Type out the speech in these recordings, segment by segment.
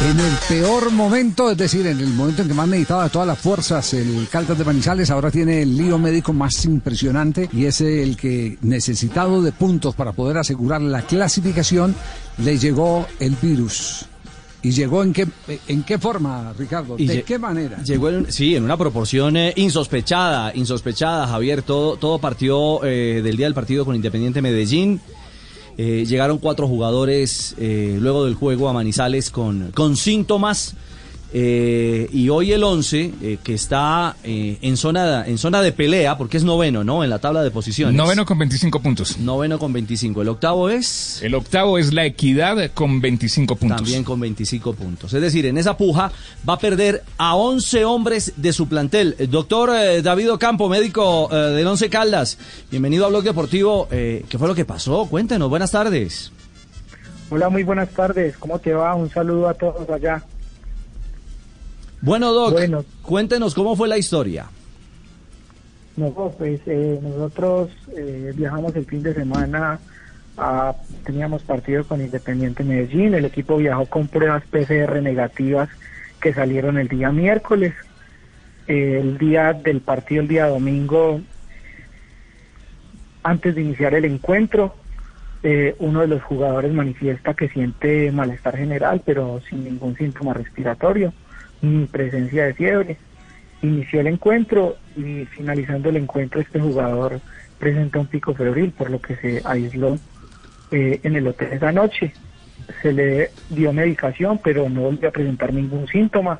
En el peor momento, es decir, en el momento en que más necesitaba todas las fuerzas el Caldas de Manizales, ahora tiene el lío médico más impresionante y es el que, necesitado de puntos para poder asegurar la clasificación, le llegó el virus. ¿Y llegó en qué, en qué forma, Ricardo? ¿De qué manera? Llegó, en, sí, en una proporción eh, insospechada, insospechada, Javier. Todo, todo partió eh, del día del partido con Independiente Medellín. Eh, llegaron cuatro jugadores eh, luego del juego a Manizales con, con síntomas. Eh, y hoy el 11, eh, que está eh, en, zona, en zona de pelea, porque es noveno, ¿no? En la tabla de posiciones. Noveno con 25 puntos. Noveno con 25. ¿El octavo es? El octavo es la equidad con 25 puntos. También con 25 puntos. Es decir, en esa puja va a perder a 11 hombres de su plantel. El doctor eh, David Ocampo, médico eh, del Once Caldas, bienvenido a Blog Deportivo. Eh, ¿Qué fue lo que pasó? Cuéntenos, buenas tardes. Hola, muy buenas tardes. ¿Cómo te va? Un saludo a todos allá. Bueno, Doc, Bueno. cuéntenos cómo fue la historia. No, pues eh, nosotros eh, viajamos el fin de semana, a- teníamos partido con Independiente Medellín, el equipo viajó con pruebas PCR negativas que salieron el día miércoles. Eh, el día del partido, el día domingo, antes de iniciar el encuentro, eh, uno de los jugadores manifiesta que siente malestar general, pero sin ningún síntoma respiratorio, ni presencia de fiebre. Inició el encuentro y finalizando el encuentro este jugador presenta un pico febril, por lo que se aisló eh, en el hotel esa noche. Se le dio medicación, pero no volvió a presentar ningún síntoma.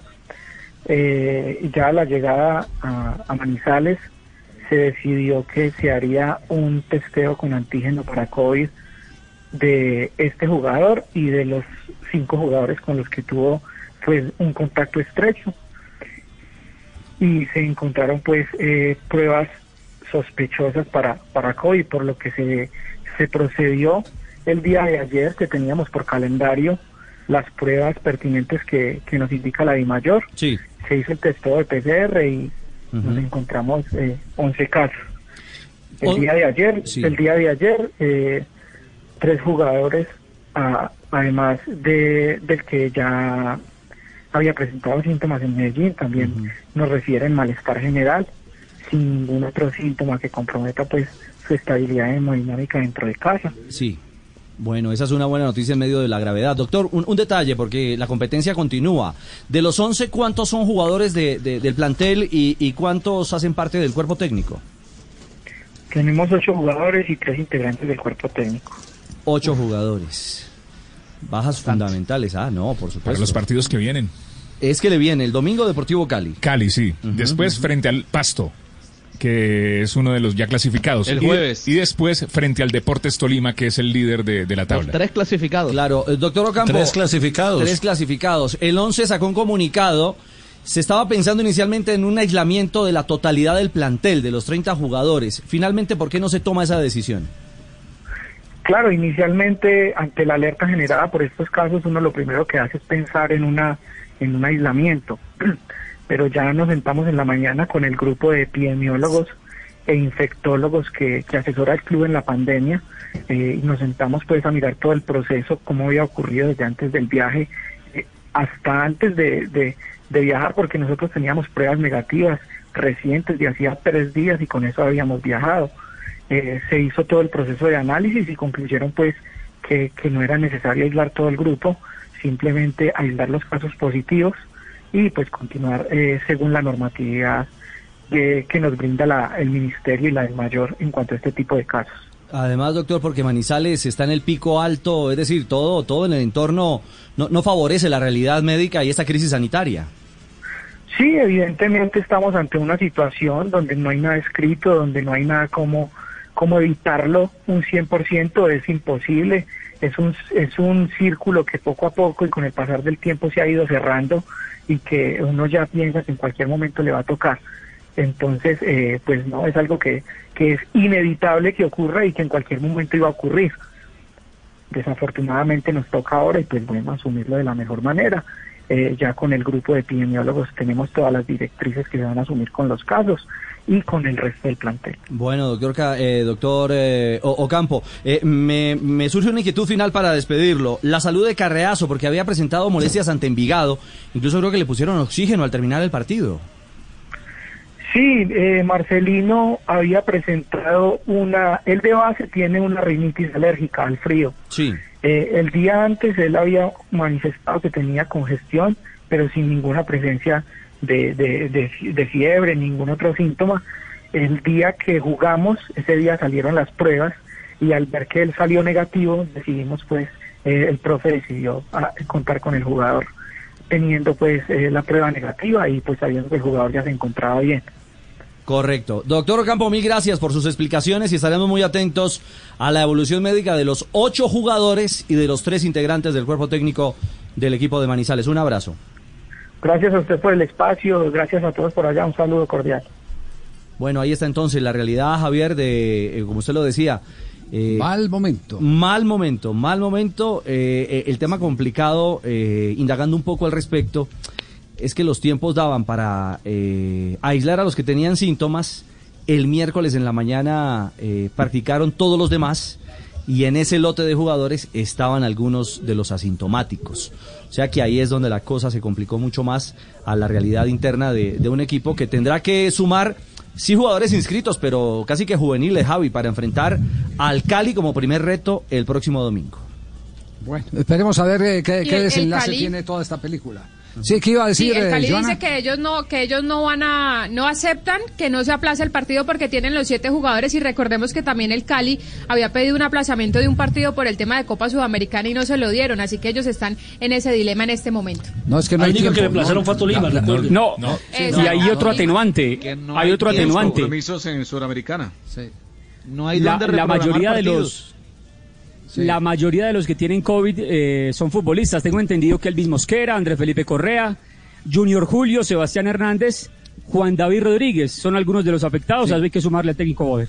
Eh, y ya a la llegada a Manizales se decidió que se haría un testeo con antígeno para COVID de este jugador y de los cinco jugadores con los que tuvo pues un contacto estrecho y se encontraron pues eh, pruebas sospechosas para para COVID por lo que se se procedió el día de ayer que teníamos por calendario las pruebas pertinentes que, que nos indica la DIMAYOR Sí. se hizo el testeo de PCR y nos encontramos eh, 11 casos. El día de ayer, sí. el día de ayer, eh, tres jugadores, ah, además de del que ya había presentado síntomas en Medellín, también nos refieren malestar general, sin ningún otro síntoma que comprometa pues su estabilidad hemodinámica dentro de casa. Sí. Bueno, esa es una buena noticia en medio de la gravedad. Doctor, un, un detalle, porque la competencia continúa. De los 11, ¿cuántos son jugadores de- de- del plantel y, y cuántos hacen parte del cuerpo técnico? Tenemos ocho jugadores y tres integrantes del cuerpo técnico. Ocho jugadores. Bajas fundamentales. Ah, no, por Para supuesto. los partidos que vienen. Es que le viene el domingo Deportivo Cali. Cali, sí. Después frente al Pasto, que es uno de los ya clasificados. El jueves. Y, después frente al Deportes Tolima, que es el líder de, de la Los tabla. tres clasificados. Claro, el doctor Ocampo. Tres clasificados. Tres clasificados. El 11 sacó un comunicado. Se estaba pensando inicialmente en un aislamiento de la totalidad del plantel, de los 30 jugadores. Finalmente, ¿por qué no se toma esa decisión? Claro, inicialmente ante la alerta generada por estos casos, uno lo primero que hace es pensar en una en un aislamiento. Pero ya nos sentamos en la mañana con el grupo de epidemiólogos e infectólogos que, que asesora el club en la pandemia eh, y nos sentamos pues a mirar todo el proceso, cómo había ocurrido desde antes del viaje eh, hasta antes de, de, de viajar, porque nosotros teníamos pruebas negativas recientes de hacía tres días y con eso habíamos viajado eh, se hizo todo el proceso de análisis y concluyeron pues que, que no era necesario aislar todo el grupo, simplemente aislar los casos positivos y pues continuar eh, según la normatividad que nos brinda la, el ministerio y la del mayor en cuanto a este tipo de casos. Además, doctor, porque Manizales está en el pico alto, es decir, todo, todo en el entorno no, no favorece la realidad médica y esta crisis sanitaria. Sí, evidentemente estamos ante una situación donde no hay nada escrito, donde no hay nada como, como evitarlo un 100%, es imposible, es un, es un círculo que poco a poco y con el pasar del tiempo se ha ido cerrando y que uno ya piensa que en cualquier momento le va a tocar. Entonces, eh, pues no, es algo que, que es inevitable que ocurra y que en cualquier momento iba a ocurrir. Desafortunadamente nos toca ahora y pues bueno, asumirlo de la mejor manera. Eh, ya con el grupo de epidemiólogos tenemos todas las directrices que se van a asumir con los casos y con el resto del plantel. Bueno, doctor, eh, doctor eh, Ocampo, eh, me, me, surge una inquietud final para despedirlo. La salud de Carreazo, porque había presentado molestias ante Envigado, incluso creo que le pusieron oxígeno al terminar el partido. Sí, eh, Marcelino había presentado una, él de base tiene una rinitis alérgica al frío. Sí. Eh, el día antes él había manifestado que tenía congestión, pero sin ninguna presencia de, de, fiebre, ningún otro síntoma. El día que jugamos, ese día salieron las pruebas y al ver que él salió negativo, decidimos pues, eh, el profe decidió ah, contar con el jugador teniendo pues eh, la prueba negativa y pues sabiendo que el jugador ya se encontraba bien. Correcto. Doctor Ocampo, mil gracias por sus explicaciones y estaremos muy atentos a la evolución médica de los ocho jugadores y de los tres integrantes del cuerpo técnico del equipo de Manizales. Un abrazo. Gracias a usted por el espacio, gracias a todos por allá, un saludo cordial. Bueno, ahí está entonces la realidad, Javier, de, eh, como usted lo decía. Eh, mal momento. Mal momento, mal momento. Eh, el tema complicado, indagando un poco al respecto, es que los tiempos daban para aislar a los que tenían síntomas. El miércoles en la mañana practicaron todos los demás y en ese lote de jugadores estaban algunos de los asintomáticos. O sea que ahí es donde la cosa se complicó mucho más a la realidad interna de, un equipo que tendrá que sumar sí jugadores inscritos, pero casi que juveniles, Javi, para enfrentar al Cali como primer reto el próximo domingo. Bueno, esperemos a ver eh, qué, desenlace tiene toda esta película. Sí, ¿qué iba a decir? el eh, Cali dice que ellos no que ellos no van a no aceptan que no se aplace el partido porque tienen los siete jugadores y recordemos que también el Cali había pedido un aplazamiento de un partido por el tema de Copa Sudamericana y no se lo dieron, así que ellos están en ese dilema en este momento. No es que no hay que le aplazaron fue Tolima, no, no, y hay otro atenuante, hay, otro atenuante. compromisos en Sudamericana. Sí. No hay la, la mayoría de los La mayoría de los que tienen COVID eh, son futbolistas. Tengo entendido que Elvis Mosquera, Andrés Felipe Correa, Junior Julio, Sebastián Hernández, Juan David Rodríguez son algunos de los afectados. Sí. Hay que sumarle al técnico Boder.